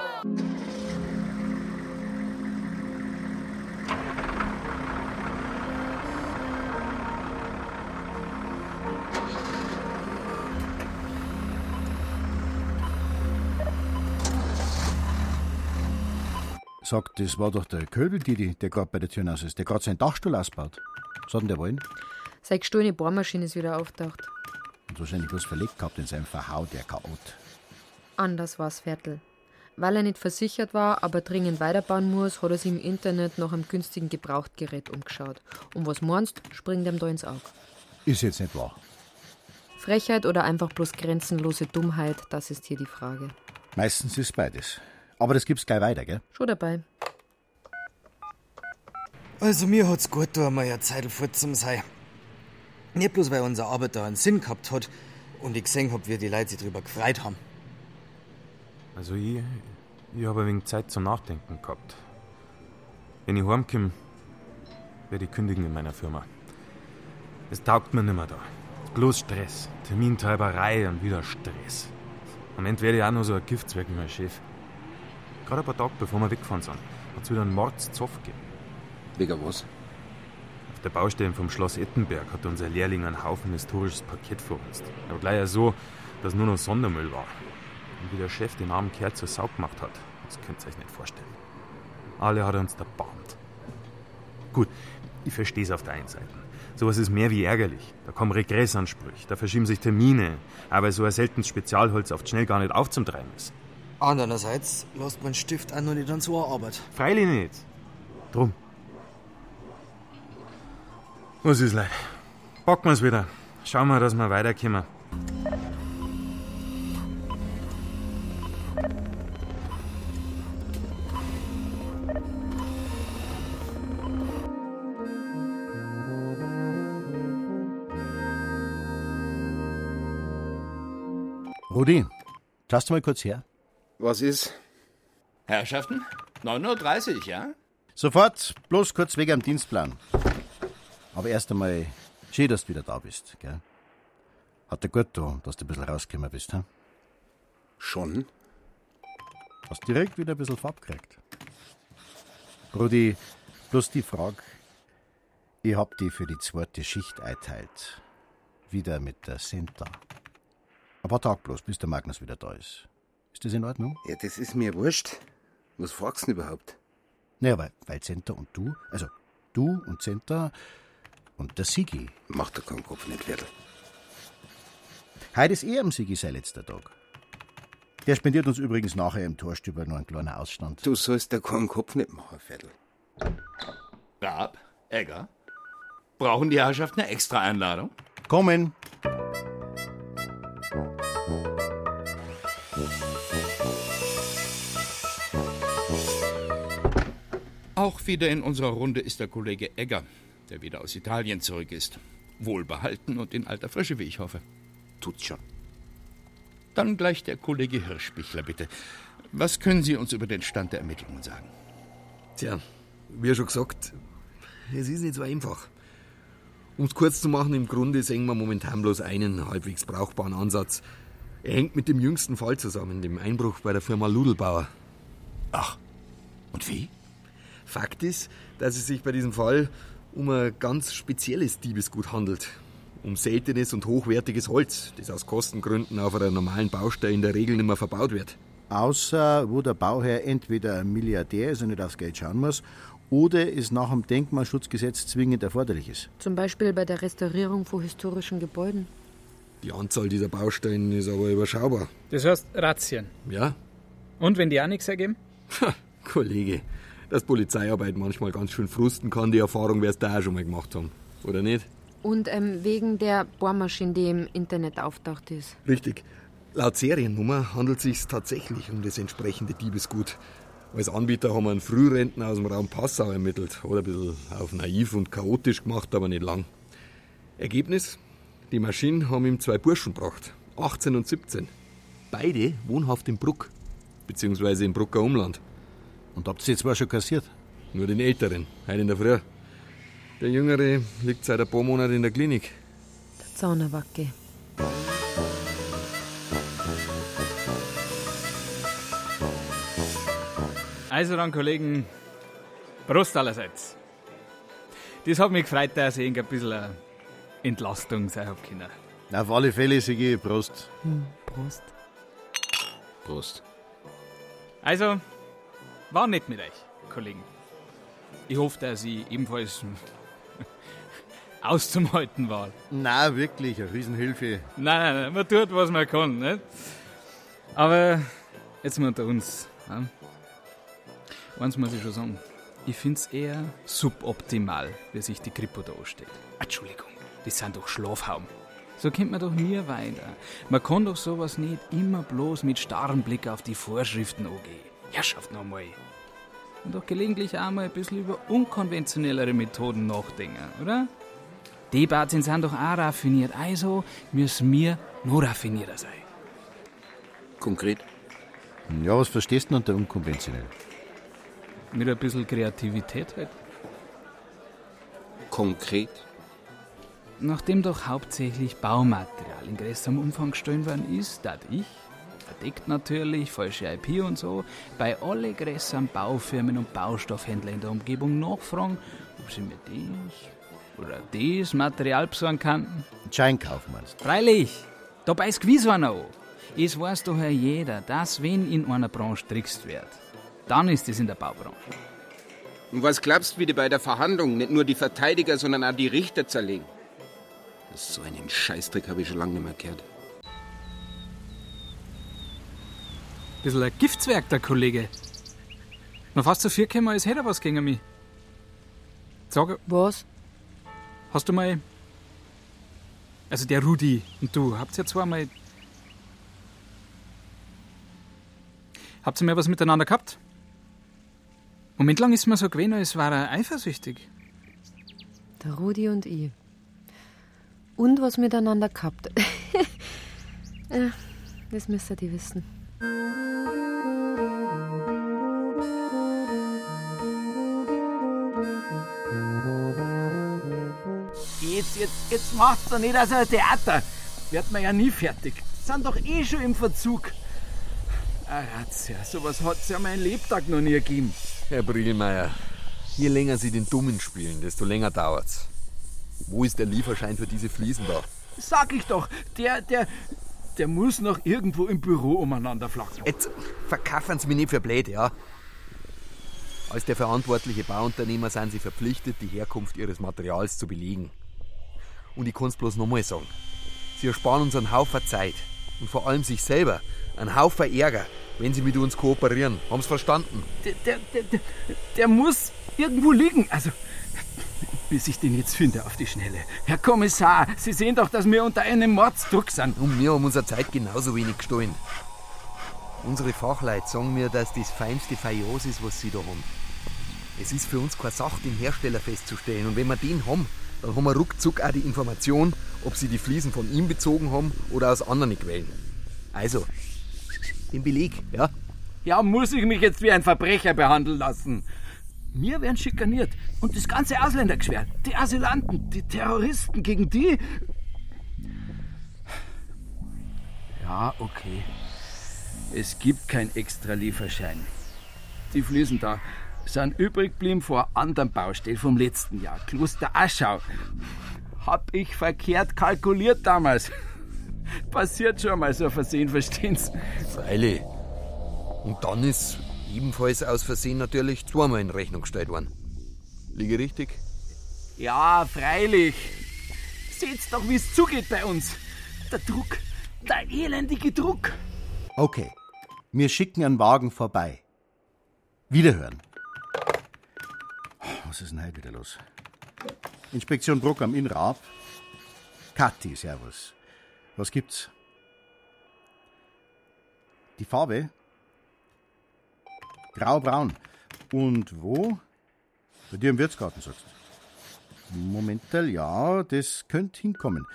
Sagt, das war doch der Köbel-Didi, der gerade bei der Tür raus ist, der gerade seinen Dachstuhl ausbaut. Was hat denn der wollen? Seine gestohlene Bohrmaschine ist wieder auftaucht. Und wahrscheinlich bloß verlegt gehabt in seinem Verhau, der Chaot. Anders war's, Viertel. Weil er nicht versichert war, aber dringend weiterbauen muss, hat er sich im Internet nach einem günstigen Gebrauchtgerät umgeschaut. Und was meinst, springt ihm da ins Auge. Ist jetzt nicht wahr. Frechheit oder einfach bloß grenzenlose Dummheit, das ist hier die Frage. Meistens ist beides. Aber das gibt's gleich weiter, gell? Schon dabei. Also mir hat's gut da mal eine Zeit fort zum sein. Nicht bloß, weil unsere Arbeit da einen Sinn gehabt hat und ich gesehen hab, wie die Leute sich drüber gefreut haben. Also ich, ich habe ein wenig Zeit zum Nachdenken gehabt. Wenn ich heimkomme, werde ich kündigen in meiner Firma. Es taugt mir nimmer da. Bloß Stress, Termintreiberei und wieder Stress. Am Ende werde ich auch nur so ein Giftzwerg wie mein Chef. Gerade ein paar Tage bevor wir weggefahren sind, hat es wieder einen Mordszoff gegeben. Wegen was? Auf der Baustelle vom Schloss Ettenberg hat unser Lehrling einen Haufen historisches Parkett verhunzt. Aber gleich so, dass nur noch Sondermüll war. Und wie der Chef den armen Kerl zur Sau gemacht hat, das könnt ihr euch nicht vorstellen. Alle hat er uns erbarmt. Gut, ich verstehe es auf der einen Seite. Sowas ist mehr wie ärgerlich. Da kommen Regressansprüche, da verschieben sich Termine, aber so ein seltenes Spezialholz oft schnell gar nicht aufzutreiben ist. Andererseits lässt man Stift auch noch nicht an so eine Arbeit. Freilich nicht. Drum. Was ist, Leute? Packen wir's wieder. Schauen wir, dass wir weiterkommen. Rudi, schaust du mal kurz her? Was ist? Herrschaften? 9.30 Uhr, ja? Sofort, bloß kurz wegen am Dienstplan. Aber erst einmal, schön, dass du wieder da bist, gell? Hat dir gut getan, dass du ein bisschen rausgekommen bist, hm? Schon? Hast direkt wieder ein bisschen Farb gekriegt. Rudi, bloß die Frage, ich hab die für die zweite Schicht einteilt. Wieder mit der Senta. Ein paar Tage bloß, bis der Magnus wieder da ist. Ist das in Ordnung? Ja, das ist mir wurscht. Was fragst du denn überhaupt? Naja, weil, weil Center und du, also du und Center und der Sigi. Macht dir keinen Kopf nicht, Viertel. Heute ist eh am Sigi sein letzter Tag. Der spendiert uns übrigens nachher im Torstüber noch einen kleinen Ausstand. Du sollst dir keinen Kopf nicht machen, Viertel. Raab, Egger, brauchen die Herrschaften eine extra Einladung? Kommen! Auch wieder in unserer Runde ist der Kollege Egger, der wieder aus Italien zurück ist. Wohlbehalten und in alter Frische, wie ich hoffe. Tut's schon. Dann gleich der Kollege Hirschbichler, bitte. Was können Sie uns über den Stand der Ermittlungen sagen? Tja, wie schon gesagt, es ist nicht so einfach. Um es kurz zu machen, im Grunde sehen wir momentan bloß einen halbwegs brauchbaren Ansatz. Er hängt mit dem jüngsten Fall zusammen, dem Einbruch bei der Firma Ludelbauer. Ach, und wie? Fakt ist, dass es sich bei diesem Fall um ein ganz spezielles Diebesgut handelt. Um seltenes und hochwertiges Holz, das aus Kostengründen auf einer normalen Baustelle in der Regel nicht mehr verbaut wird. Außer wo der Bauherr entweder ein Milliardär ist und nicht aufs Geld schauen muss, oder es nach dem Denkmalschutzgesetz zwingend erforderlich ist. Zum Beispiel bei der Restaurierung von historischen Gebäuden. Die Anzahl dieser Baustellen ist aber überschaubar. Das heißt Razzien. Ja? Und wenn die auch nichts ergeben? Ha, Kollege, dass Polizeiarbeit manchmal ganz schön frusten kann, die Erfahrung wirst du auch schon mal gemacht haben. Oder nicht? Und ähm, wegen der Bohrmaschine, die im Internet auftaucht ist. Richtig. Laut Seriennummer handelt es sich tatsächlich um das entsprechende Diebesgut. Als Anbieter haben wir einen Frührentner aus dem Raum Passau ermittelt. Oder ein bisschen auf naiv und chaotisch gemacht, aber nicht lang. Ergebnis? Die Maschinen haben ihm zwei Burschen gebracht. 18 und 17. Beide wohnhaft in Bruck. Beziehungsweise im Brucker Umland. Und habt ihr die zwei schon kassiert? Nur den Älteren, heute in der Früh. Der Jüngere liegt seit ein paar Monaten in der Klinik. Der Zaunerwacke. Also dann, Kollegen, Prost allerseits. Das hat mich gefreut, dass ich ein bisschen eine Entlastung sein habe können. Auf alle Fälle, Sigi, Prost. Hm, Prost. Prost. Also, war nett mit euch, Kollegen. Ich hoffe, dass ich ebenfalls auszuhalten war. Na, wirklich, eine Riesenhilfe. Nein, nein, man tut, was man kann. Nicht? Aber jetzt mal unter uns. Ja? Eins muss ich schon sagen. Ich finde es eher suboptimal, wie sich die Kripo da anstellt. Entschuldigung, das sind doch Schlafhaum. So kommt man doch nie weiter. Man kann doch sowas nicht immer bloß mit starrem Blick auf die Vorschriften angehen. Herrschaft nochmal. Und doch gelegentlich auch mal ein bisschen über unkonventionellere Methoden nachdenken, oder? Die Bazien sind doch auch raffiniert, also müssen wir noch raffinierter sein. Konkret? Ja, was verstehst du unter unkonventionell? Mit ein bisschen Kreativität halt. Konkret? Nachdem doch hauptsächlich Baumaterial in größerem Umfang gestohlen worden ist, dat ich, verdeckt natürlich, falsche IP und so, bei alle größeren Baufirmen und Baustoffhändlern in der Umgebung nachfragen, ob sie mir das oder das Material besorgen könnten. Scheinkauf meinst Freilich, da beißt gewiss einer an. Es weiß doch ja jeder, dass wenn in einer Branche trickst wird, dann ist es in der Baubranche. Und was glaubst du, wie die bei der Verhandlung nicht nur die Verteidiger, sondern auch die Richter zerlegen? So einen Scheißtrick habe ich schon lange nicht mehr gehört. Bisschen ein Giftswerk, der Kollege. Noch fast so viel gekommen, als hätte er was gegen mich. Sag. Was? Hast du mal. Also der Rudi und du, habt ihr zweimal. Habt ihr mal was miteinander gehabt? Moment lang ist mir so gewesen, als war er eifersüchtig. Der Rudi und ich. Und was miteinander gehabt. Ja, das müsst ihr die wissen. Jetzt, jetzt, jetzt macht's doch nicht aus ein Theater. Wird man ja nie fertig. Sind doch eh schon im Verzug. Ah, Razzia, sowas hat's ja mein Lebtag noch nie gegeben. Herr Brillmeier, je länger Sie den Dummen spielen, desto länger dauert's. Wo ist der Lieferschein für diese Fliesen da? Sag ich doch, der, der, der muss noch irgendwo im Büro umeinander flacken. Jetzt verkaufen Sie mich nicht für blöd, ja? Als der verantwortliche Bauunternehmer sind Sie verpflichtet, die Herkunft Ihres Materials zu belegen. Und ich kann's bloß nochmal sagen. Sie ersparen uns einen Haufen Zeit. Und vor allem sich selber einen Haufen Ärger, wenn Sie mit uns kooperieren. Haben's verstanden? Der, der, der, der, der muss irgendwo liegen. Also, bis ich den jetzt finde auf die Schnelle. Herr Kommissar, Sie sehen doch, dass wir unter einem Mordsdruck sind. Und wir haben unsere Zeit genauso wenig gestohlen. Unsere Fachleute sagen mir, dass das feinste Fajos ist, was sie da haben. Es ist für uns keine Sache, den Hersteller festzustellen. Und wenn wir den haben, dann haben wir ruckzuck auch die Information, ob sie die Fliesen von ihm bezogen haben oder aus anderen Quellen. Also, den Beleg, ja? Ja, muss ich mich jetzt wie ein Verbrecher behandeln lassen? Wir werden schikaniert und das ganze Ausländergeschwär, die Asylanten, die Terroristen gegen die. Ja, okay. Es gibt kein extra Lieferschein. Die Fliesen da sind übrig geblieben vor anderen Baustellen vom letzten Jahr. Kloster Aschau. Hab ich verkehrt kalkuliert damals. Passiert schon mal so ein Versehen, verstehen Sie? Freilich. Und dann ist ebenfalls aus Versehen natürlich zweimal in Rechnung gestellt worden. Liege richtig? Ja, freilich. Seht's doch, wie es zugeht bei uns. Der Druck, der elendige Druck. Okay, wir schicken einen Wagen vorbei. Wiederhören. Was ist denn heute wieder los? Inspektion Bruck am Innrab. Kathi, servus. Was gibt's? Die Farbe? Grau-braun. Und wo? Bei dir im Wirtsgarten, sagst du? Momental, ja, das könnte hinkommen.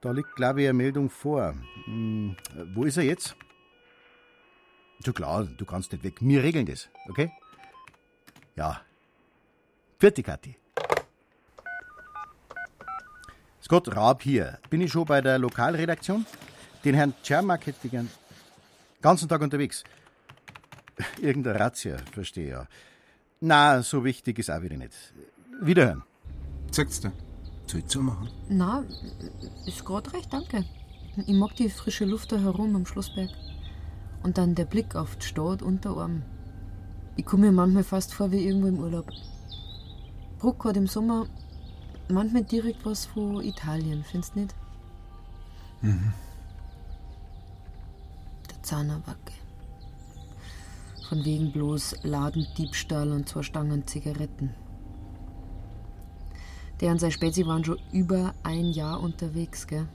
Da liegt, glaube ich, eine Meldung vor. Hm, wo ist er jetzt? So klar, du kannst nicht weg. Wir regeln das, okay? Ja. Vierte Kathi. Scott Raab hier. Bin ich schon bei der Lokalredaktion? Den Herrn Czermak hätte ich gern. Ganzen Tag unterwegs. Irgendeine Razzia, verstehe ja. Na, so wichtig ist auch wieder nicht. Wiederhören. Sagst du? Soll ich zumachen? Na, ist grad recht, danke. Ich mag die frische Luft da herum am Schlossberg. Und dann der Blick auf die Stadt unter Arm. Ich komme mir manchmal fast vor wie irgendwo im Urlaub. Bruck hat im Sommer manchmal direkt was von Italien, findest du nicht? Mhm. Der Zahnerwacke. Von wegen bloß Ladendiebstahl und zwei Stangen Zigaretten. Der und sein Spezi waren schon über ein Jahr unterwegs, gell?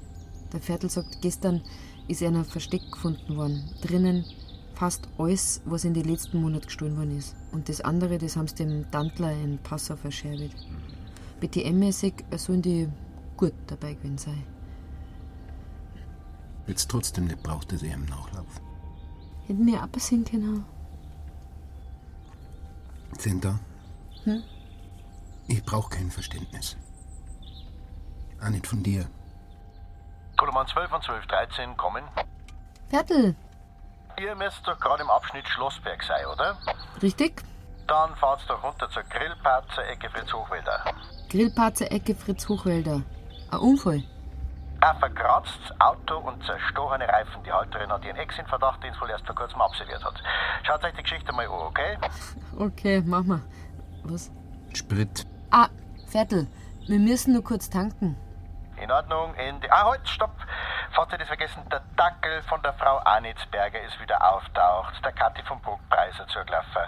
Der Viertel sagt, gestern ist er in einem Versteck gefunden worden. Drinnen fast alles, was in den letzten Monaten gestohlen worden ist. Und das andere, das haben sie dem Tantler in Passau verscherbelt. BTM-mäßig sollen die gut dabei gewesen sein. Jetzt trotzdem nicht braucht er sie im Nachlauf. Hätten wir absehen können. Senta, Hm? ich brauche kein Verständnis. Auch nicht von dir. Koloman 12 und 1213 kommen. Viertel, Ihr müsst doch gerade im Abschnitt Schlossberg sein, oder? richtig? Dann fahrt's doch runter zur Grillparzer Ecke Fritz Hochwälder. Grillparzer Ecke Fritz Hochwälder. Ein Unfall. Ein verkratztes Auto und zerstochene Reifen. Die Halterin hat ihren Ex in Verdacht, den es wohl erst vor kurzem absolviert hat. Schaut euch die Geschichte mal an, okay? Okay, mach mal. Was? Sprit. Ah, Viertel, wir müssen nur kurz tanken. In Ordnung, Ende. Ah, halt, stopp! Ihr das vergessen, der Dackel von der Frau Anitzberger ist wieder auftaucht. Der Kathi vom Burgpreiser zugelaufen.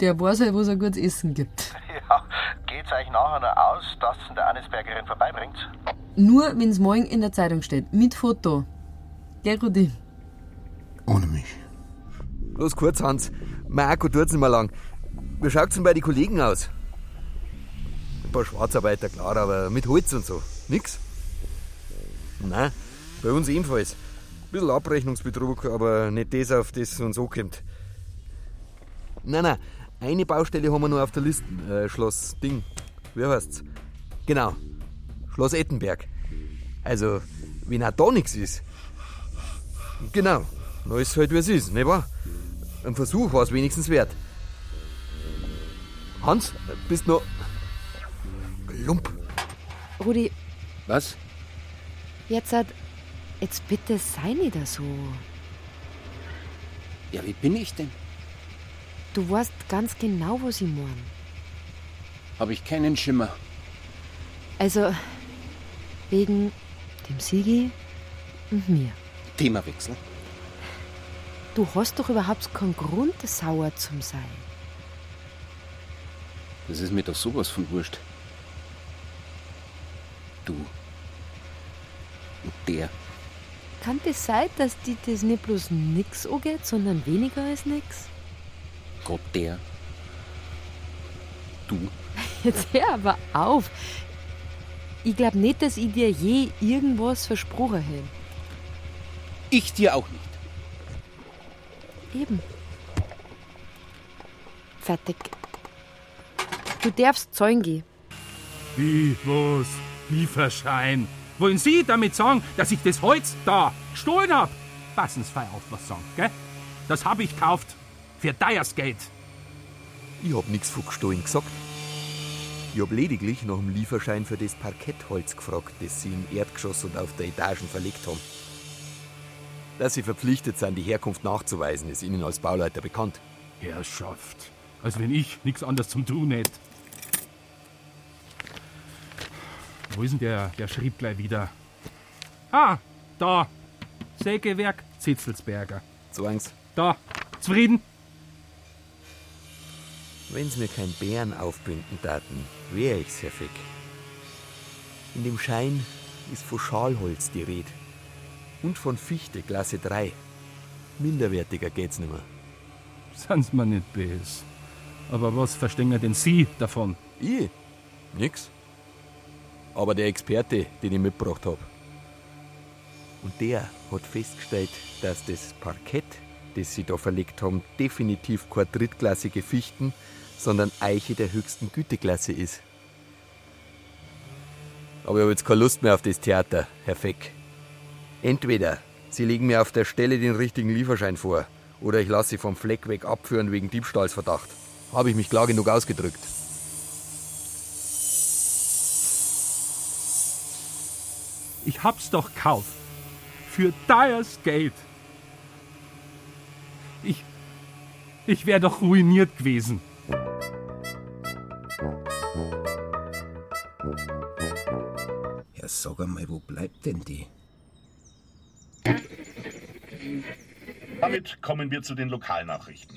Der weiß halt, wo es ein gutes Essen gibt. Ja, geht's euch nachher noch aus, dass ihr der Anitzbergerin vorbeibringt? Nur, wenn's morgen in der Zeitung steht. Mit Foto. Gell, Rudi? Los, kurz, Hans. Mein Akku tut's nicht mehr lang. Wie schaut's denn bei den Kollegen aus? Ein paar Schwarzarbeiter, klar, aber mit Holz und so. Nix? Nein, bei uns ebenfalls. Ein bisschen Abrechnungsbetrug, aber nicht das, auf das es uns ankommt. Nein, nein, eine Baustelle haben wir noch auf der Liste. Äh, Schloss Ding. Wie heißt's? Genau. Schloss Ettenberg. Also, wenn auch da nichts ist. Genau. Na ist halt wie es ist, nicht wahr? Ein Versuch war es wenigstens wert. Hans, bist noch. Lump. Rudi, Was? jetzt hat. Jetzt bitte sei nicht so. Ja, wie bin ich denn? Du weißt ganz genau, was ich meine. Habe ich keinen Schimmer. Also, wegen dem Sigi und mir. Themawechsel. Du hast doch überhaupt keinen Grund, sauer zu sein. Das ist mir doch sowas von wurscht. Du. Und der. Kann das sein, dass die das nicht bloß nix angeht, sondern weniger als nix? Gott, der. Du. Jetzt hör aber auf. Ich glaub nicht, dass ich dir je irgendwas versprochen hätte. Ich dir auch nicht. Eben. Fertig. Du darfst zahlen gehen. Wie, was? Lieferschein. Wollen Sie damit sagen, dass ich das Holz da gestohlen hab? Passen Sie auf, was Sie sagen, gell? Das hab ich gekauft. Für teures Geld. Ich hab nichts von gestohlen gesagt. Ich hab lediglich nach dem Lieferschein für das Parkettholz gefragt, das sie im Erdgeschoss und auf der Etagen verlegt haben. Dass sie verpflichtet sind, die Herkunft nachzuweisen, ist Ihnen als Bauleiter bekannt. Herrschaft. Als wenn ich nichts anderes zum tun hätte. Wo ist denn der, der schrieb gleich wieder? Ah, da. Sägewerk Zitzelsberger. Zwangs. Da. Zufrieden? Wenn sie mir kein Bären aufbinden taten, wär ich's, Herr Fick. In dem Schein ist von Schalholz die Rede. Und von Fichte, Klasse 3. Minderwertiger geht's nimmer. Sind's mir nicht böse. Aber was verstehen denn Sie davon? Ich? Nix. Aber der Experte, den ich mitgebracht hab. Und der hat festgestellt, dass das Parkett, das sie da verlegt haben, definitiv keine drittklassige Fichten, sondern Eiche der höchsten Güteklasse ist. Aber ich habe jetzt keine Lust mehr auf das Theater, Herr Feck. Entweder Sie legen mir auf der Stelle den richtigen Lieferschein vor, oder ich lasse Sie vom Fleck weg abführen wegen Diebstahlsverdacht. Habe ich mich klar genug ausgedrückt. Ich hab's doch gekauft. Für teures Geld. Ich. Ich wär doch ruiniert gewesen. Ja, sag einmal, wo bleibt denn die? Damit kommen wir zu den Lokalnachrichten.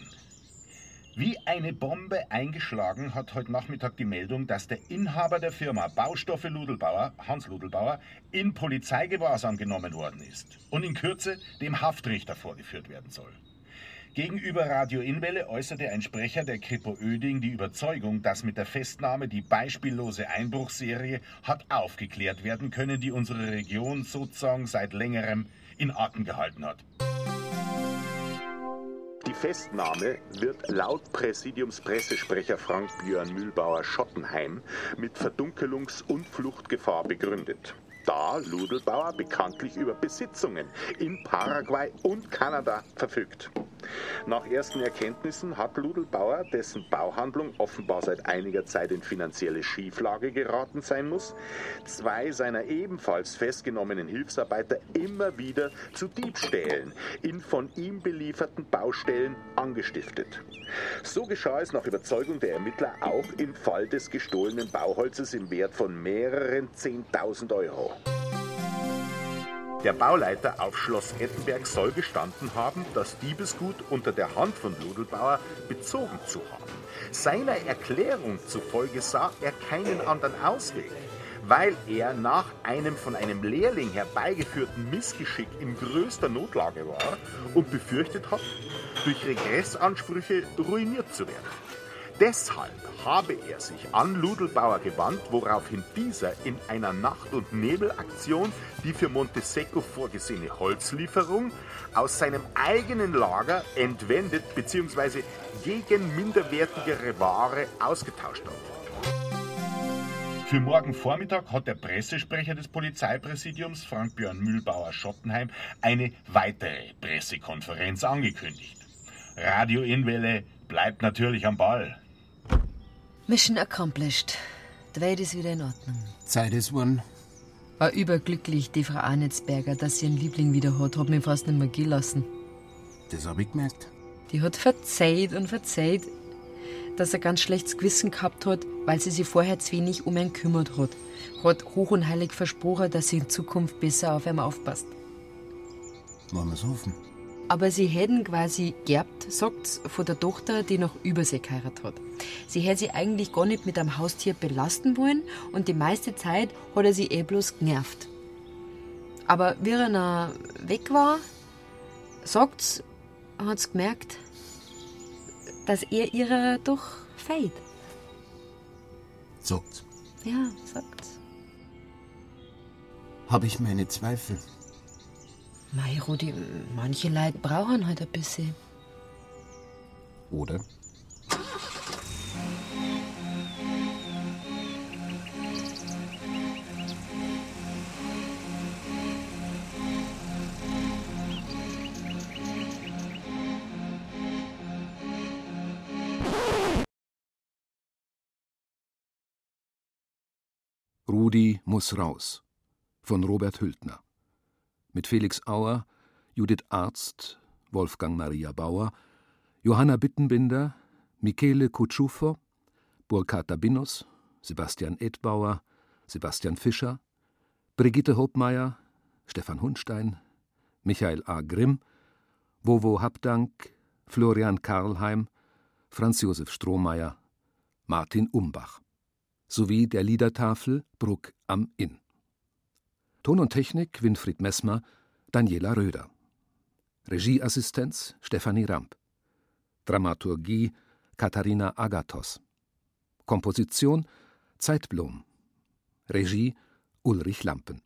Wie eine Bombe eingeschlagen hat heute Nachmittag die Meldung, dass der Inhaber der Firma Baustoffe Ludelbauer, Hans Ludelbauer, in Polizeigewahrsam genommen worden ist und in Kürze dem Haftrichter vorgeführt werden soll. Gegenüber Radio Inwelle äußerte ein Sprecher der Kripo Öding die Überzeugung, dass mit der Festnahme die beispiellose Einbruchsserie hat aufgeklärt werden können, die unsere Region sozusagen seit längerem in Atem gehalten hat. Festnahme wird laut Präsidiumspressesprecher Frank Björn Mühlbauer Schottenheim mit Verdunkelungs- und Fluchtgefahr begründet. Da Ludelbauer bekanntlich über Besitzungen in Paraguay und Kanada verfügt. Nach ersten Erkenntnissen hat Ludelbauer, dessen Bauhandlung offenbar seit einiger Zeit in finanzielle Schieflage geraten sein muss, zwei seiner ebenfalls festgenommenen Hilfsarbeiter immer wieder zu Diebstählen in von ihm belieferten Baustellen angestiftet. So geschah es nach Überzeugung der Ermittler auch im Fall des gestohlenen Bauholzes im Wert von mehreren 10.000 Euro. Der Bauleiter auf Schloss Ettenberg soll gestanden haben, das Diebesgut unter der Hand von Ludelbauer bezogen zu haben. Seiner Erklärung zufolge sah er keinen anderen Ausweg, weil er nach einem von einem Lehrling herbeigeführten Missgeschick in größter Notlage war und befürchtet hat, durch Regressansprüche ruiniert zu werden. Deshalb habe er sich an Ludelbauer gewandt, woraufhin dieser in einer Nacht- und Nebelaktion die für Montesecco vorgesehene Holzlieferung aus seinem eigenen Lager entwendet bzw. gegen minderwertigere Ware ausgetauscht hat. Für morgen Vormittag hat der Pressesprecher des Polizeipräsidiums, Frank-Björn Mühlbauer-Schottenheim, eine weitere Pressekonferenz angekündigt. Radio Inwelle bleibt natürlich am Ball. Mission accomplished. Die Welt ist wieder in Ordnung. Zeit ist worden. War überglücklich, die Frau Arnitzberger, dass sie ihren Liebling wieder hat. Hat mich fast nicht mehr gehen lassen. Das hab ich gemerkt. Die hat verzeiht und verzeiht, dass er ganz schlechtes Gewissen gehabt hat, weil sie sich vorher zu wenig um ihn kümmert hat. Hat hoch und heilig versprochen, dass sie in Zukunft besser auf ihn aufpasst. Wollen wir's hoffen? Aber sie hätten quasi geerbt, sagt's, von der Tochter, die noch über sie geheiratet hat. Sie hätte sie eigentlich gar nicht mit einem Haustier belasten wollen und die meiste Zeit hat er sie eh bloß genervt. Aber wie er noch weg war, sagt's, hat's gemerkt, dass er ihrer doch fehlt. Sagt's. Ja, sagt's. Hab ich meine Zweifel. Mei, Rudi, manche Leute brauchen halt ein bisschen. Oder? Muss raus von Robert Hültner. Mit Felix Auer, Judith Arzt, Wolfgang Maria Bauer, Johanna Bittenbinder, Michele Kutschufo, Burkhard Dabinus, Sebastian Edbauer, Sebastian Fischer, Brigitte Hopmeier, Stefan Hundstein, Michael A. Grimm, Wovo Habdank, Florian Karlheim, Franz Josef Strohmeier, Martin Umbach sowie der Liedertafel Bruck am Inn. Ton und Technik Winfried Messmer, Daniela Röder. Regieassistenz Stefanie Ramp. Dramaturgie Katharina Agathos. Komposition Zeitblom. Regie Ulrich Lampen.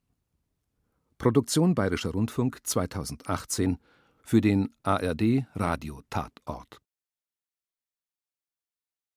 Produktion Bayerischer Rundfunk 2018 für den ARD Radio Tatort.